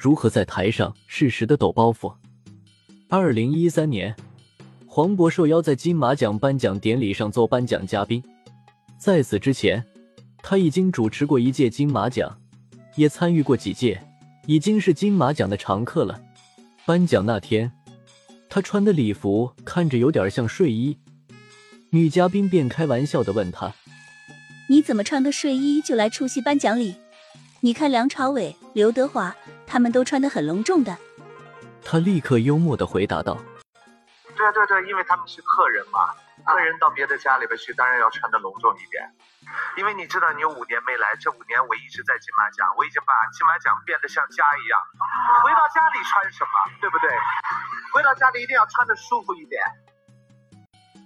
如何在台上适时的抖包袱？二零一三年，黄渤受邀在金马奖颁奖典礼上做颁奖嘉宾。在此之前，他已经主持过一届金马奖，也参与过几届，已经是金马奖的常客了。颁奖那天，他穿的礼服看着有点像睡衣，女嘉宾便开玩笑的问他：“你怎么穿个睡衣就来出席颁奖礼？”你看梁朝伟、刘德华，他们都穿得很隆重的。他立刻幽默的回答道：“对啊，对对，因为他们是客人嘛，客人到别的家里边去，当然要穿的隆重一点。因为你知道，你有五年没来，这五年我一直在金马奖，我已经把金马奖变得像家一样。回到家里穿什么，对不对？回到家里一定要穿的舒服一点。”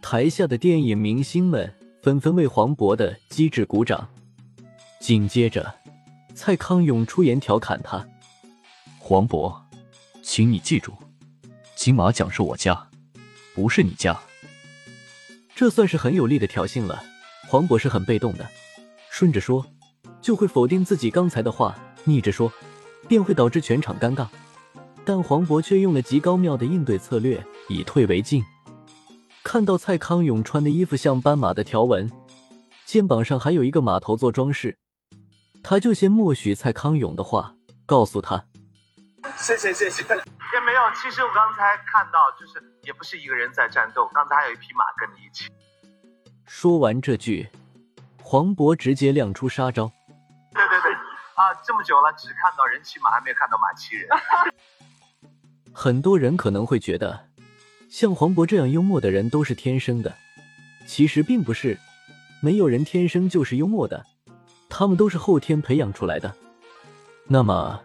台下的电影明星们纷纷为黄渤的机智鼓掌，紧接着。蔡康永出言调侃他：“黄渤，请你记住，金马奖是我家，不是你家。”这算是很有力的挑衅了。黄渤是很被动的，顺着说就会否定自己刚才的话，逆着说便会导致全场尴尬。但黄渤却用了极高妙的应对策略，以退为进。看到蔡康永穿的衣服像斑马的条纹，肩膀上还有一个马头做装饰。他就先默许蔡康永的话，告诉他：“谢谢谢谢。”也没有，其实我刚才看到，就是也不是一个人在战斗，刚才还有一匹马跟你一起。说完这句，黄渤直接亮出杀招。对对对，啊，这么久了，只看到人骑马，还没有看到马骑人。很多人可能会觉得，像黄渤这样幽默的人都是天生的，其实并不是，没有人天生就是幽默的。他们都是后天培养出来的。那么，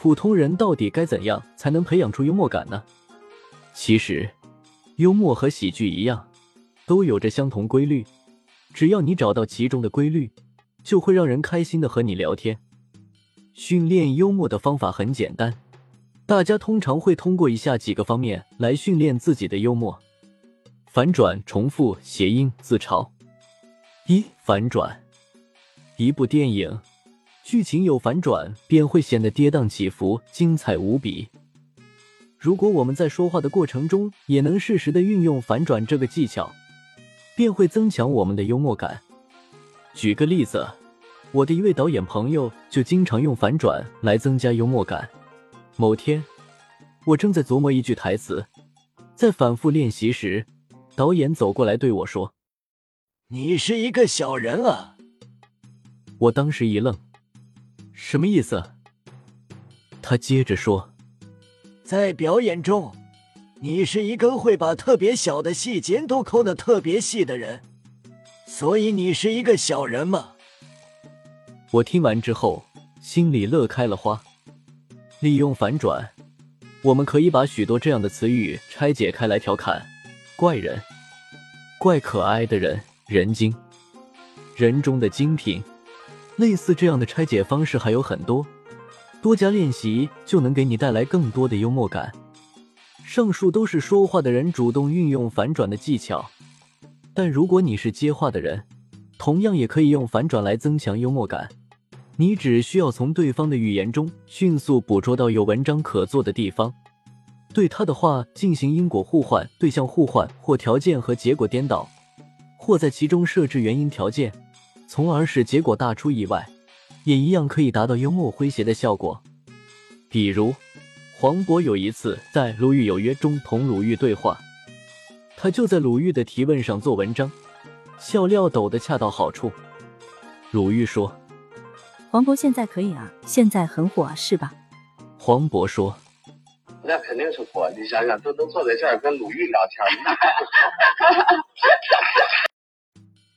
普通人到底该怎样才能培养出幽默感呢？其实，幽默和喜剧一样，都有着相同规律。只要你找到其中的规律，就会让人开心的和你聊天。训练幽默的方法很简单，大家通常会通过以下几个方面来训练自己的幽默：反转、重复、谐音、自嘲。一、反转。一部电影剧情有反转，便会显得跌宕起伏、精彩无比。如果我们在说话的过程中也能适时的运用反转这个技巧，便会增强我们的幽默感。举个例子，我的一位导演朋友就经常用反转来增加幽默感。某天，我正在琢磨一句台词，在反复练习时，导演走过来对我说：“你是一个小人啊。”我当时一愣，什么意思？他接着说：“在表演中，你是一个会把特别小的细节都抠的特别细的人，所以你是一个小人嘛。”我听完之后，心里乐开了花。利用反转，我们可以把许多这样的词语拆解开来调侃：怪人、怪可爱的人、人精、人中的精品。类似这样的拆解方式还有很多，多加练习就能给你带来更多的幽默感。上述都是说话的人主动运用反转的技巧，但如果你是接话的人，同样也可以用反转来增强幽默感。你只需要从对方的语言中迅速捕捉到有文章可做的地方，对他的话进行因果互换、对象互换或条件和结果颠倒，或在其中设置原因条件。从而使结果大出意外，也一样可以达到幽默诙谐的效果。比如，黄渤有一次在《鲁豫有约》中同鲁豫对话，他就在鲁豫的提问上做文章，笑料抖得恰到好处。鲁豫说：“黄渤现在可以啊，现在很火啊，是吧？”黄渤说：“那肯定是火，你想想，都能坐在这儿跟鲁豫聊天。”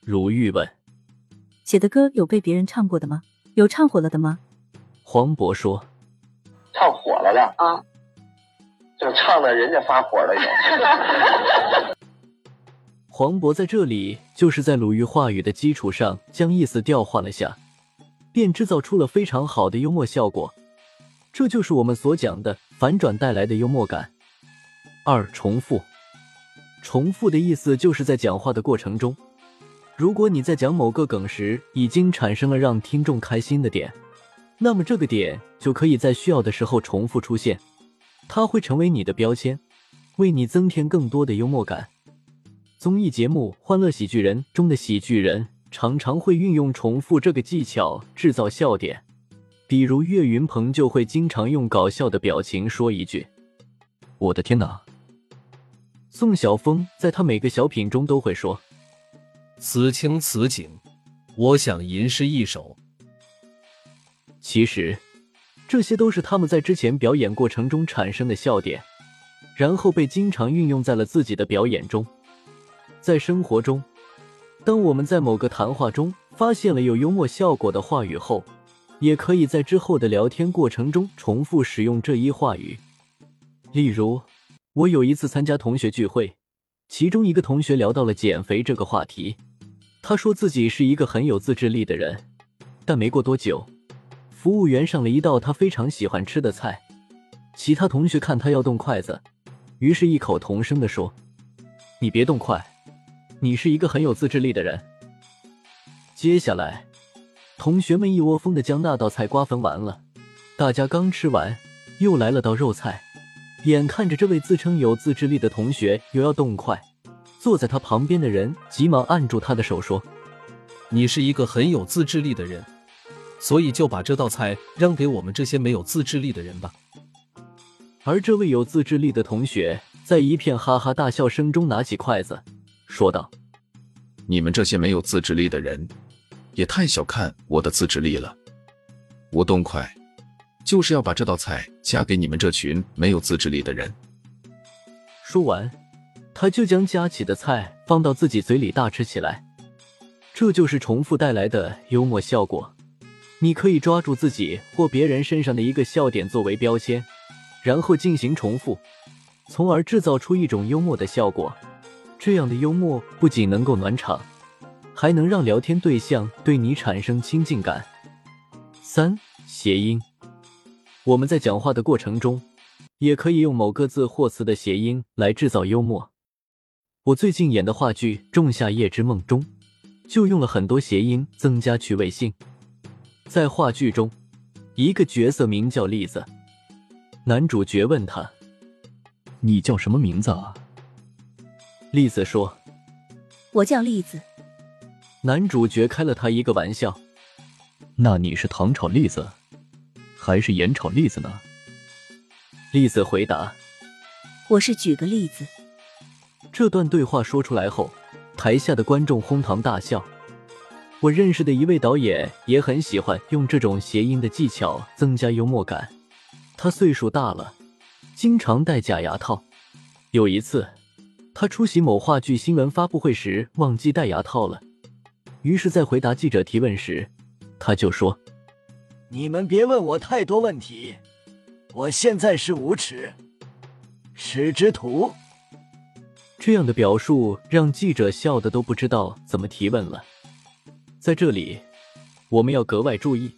鲁豫问。写的歌有被别人唱过的吗？有唱火了的吗？黄渤说：“唱火了的啊，就唱的人家发火了又。黄渤在这里就是在鲁豫话语的基础上将意思调换了下，便制造出了非常好的幽默效果。这就是我们所讲的反转带来的幽默感。二、重复。重复的意思就是在讲话的过程中，如果你在讲某个梗时已经产生了让听众开心的点，那么这个点就可以在需要的时候重复出现，它会成为你的标签，为你增添更多的幽默感。综艺节目《欢乐喜剧人》中的喜剧人常常会运用重复这个技巧制造笑点，比如岳云鹏就会经常用搞笑的表情说一句：“我的天哪！”宋晓峰在他每个小品中都会说：“此情此景，我想吟诗一首。”其实，这些都是他们在之前表演过程中产生的笑点，然后被经常运用在了自己的表演中。在生活中，当我们在某个谈话中发现了有幽默效果的话语后，也可以在之后的聊天过程中重复使用这一话语。例如，我有一次参加同学聚会，其中一个同学聊到了减肥这个话题，他说自己是一个很有自制力的人，但没过多久，服务员上了一道他非常喜欢吃的菜，其他同学看他要动筷子，于是异口同声地说：“你别动筷。”你是一个很有自制力的人。接下来，同学们一窝蜂的将那道菜瓜分完了。大家刚吃完，又来了道肉菜。眼看着这位自称有自制力的同学又要动筷，坐在他旁边的人急忙按住他的手说：“你是一个很有自制力的人，所以就把这道菜让给我们这些没有自制力的人吧。”而这位有自制力的同学在一片哈哈大笑声中拿起筷子。说道：“你们这些没有自制力的人，也太小看我的自制力了。我动筷，就是要把这道菜夹给你们这群没有自制力的人。”说完，他就将夹起的菜放到自己嘴里大吃起来。这就是重复带来的幽默效果。你可以抓住自己或别人身上的一个笑点作为标签，然后进行重复，从而制造出一种幽默的效果。这样的幽默不仅能够暖场，还能让聊天对象对你产生亲近感。三、谐音，我们在讲话的过程中，也可以用某个字或词的谐音来制造幽默。我最近演的话剧《仲夏夜之梦》中，就用了很多谐音增加趣味性。在话剧中，一个角色名叫栗子，男主角问他：“你叫什么名字啊？”栗子说：“我叫栗子。”男主角开了他一个玩笑：“那你是糖炒栗子，还是盐炒栗子呢？”栗子回答：“我是举个例子。”这段对话说出来后，台下的观众哄堂大笑。我认识的一位导演也很喜欢用这种谐音的技巧增加幽默感。他岁数大了，经常戴假牙套。有一次。他出席某话剧新闻发布会时忘记戴牙套了，于是，在回答记者提问时，他就说：“你们别问我太多问题，我现在是无耻，耻之徒。”这样的表述让记者笑得都不知道怎么提问了。在这里，我们要格外注意，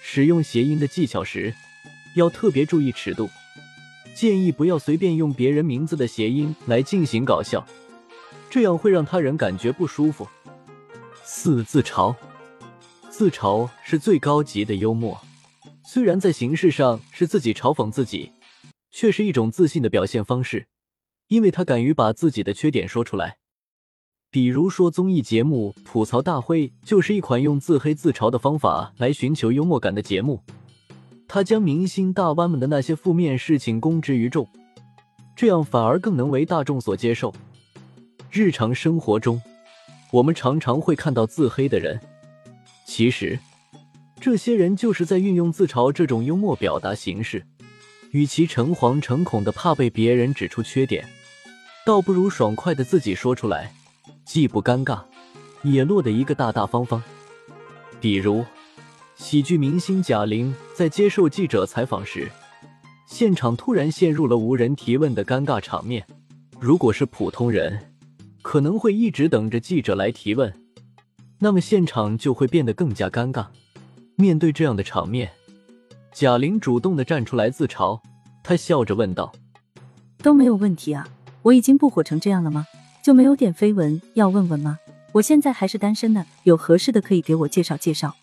使用谐音的技巧时，要特别注意尺度。建议不要随便用别人名字的谐音来进行搞笑，这样会让他人感觉不舒服。四自嘲，自嘲是最高级的幽默，虽然在形式上是自己嘲讽自己，却是一种自信的表现方式，因为他敢于把自己的缺点说出来。比如说，综艺节目《吐槽大会》就是一款用自黑自嘲的方法来寻求幽默感的节目。他将明星大腕们的那些负面事情公之于众，这样反而更能为大众所接受。日常生活中，我们常常会看到自黑的人，其实这些人就是在运用自嘲这种幽默表达形式。与其诚惶诚恐的怕被别人指出缺点，倒不如爽快的自己说出来，既不尴尬，也落得一个大大方方。比如。喜剧明星贾玲在接受记者采访时，现场突然陷入了无人提问的尴尬场面。如果是普通人，可能会一直等着记者来提问，那么现场就会变得更加尴尬。面对这样的场面，贾玲主动的站出来自嘲，她笑着问道：“都没有问题啊，我已经不火成这样了吗？就没有点绯闻要问问吗？我现在还是单身的，有合适的可以给我介绍介绍。”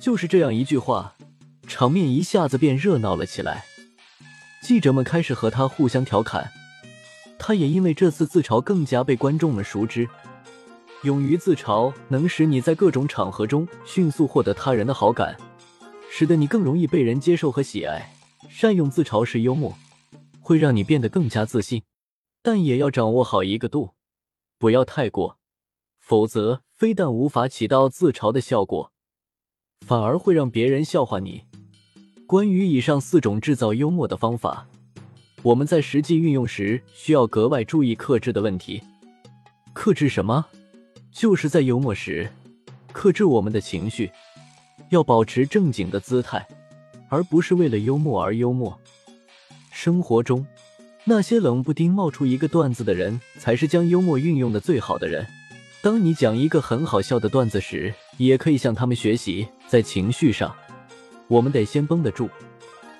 就是这样一句话，场面一下子变热闹了起来。记者们开始和他互相调侃，他也因为这次自嘲更加被观众们熟知。勇于自嘲能使你在各种场合中迅速获得他人的好感，使得你更容易被人接受和喜爱。善用自嘲式幽默，会让你变得更加自信，但也要掌握好一个度，不要太过，否则非但无法起到自嘲的效果，反而会让别人笑话你。关于以上四种制造幽默的方法，我们在实际运用时需要格外注意克制的问题。克制什么？就是在幽默时，克制我们的情绪，要保持正经的姿态，而不是为了幽默而幽默。生活中，那些冷不丁冒出一个段子的人，才是将幽默运用的最好的人。当你讲一个很好笑的段子时，也可以向他们学习。在情绪上，我们得先绷得住，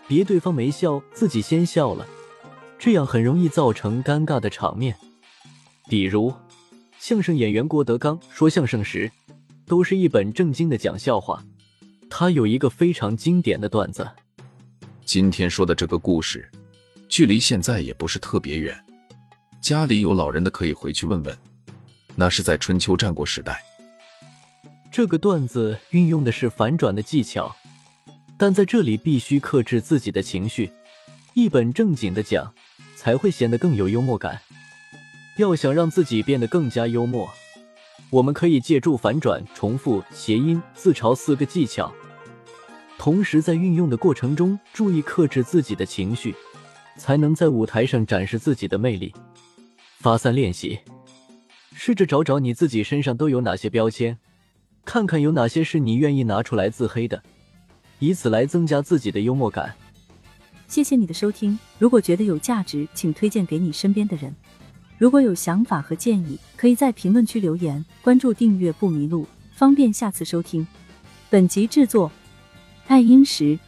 别对方没笑，自己先笑了，这样很容易造成尴尬的场面。比如。相声演员郭德纲说相声时，都是一本正经的讲笑话。他有一个非常经典的段子。今天说的这个故事，距离现在也不是特别远。家里有老人的可以回去问问。那是在春秋战国时代。这个段子运用的是反转的技巧，但在这里必须克制自己的情绪，一本正经的讲，才会显得更有幽默感。要想让自己变得更加幽默，我们可以借助反转、重复、谐音、自嘲四个技巧，同时在运用的过程中注意克制自己的情绪，才能在舞台上展示自己的魅力。发散练习，试着找找你自己身上都有哪些标签，看看有哪些是你愿意拿出来自黑的，以此来增加自己的幽默感。谢谢你的收听，如果觉得有价值，请推荐给你身边的人。如果有想法和建议，可以在评论区留言。关注订阅不迷路，方便下次收听。本集制作：爱英石。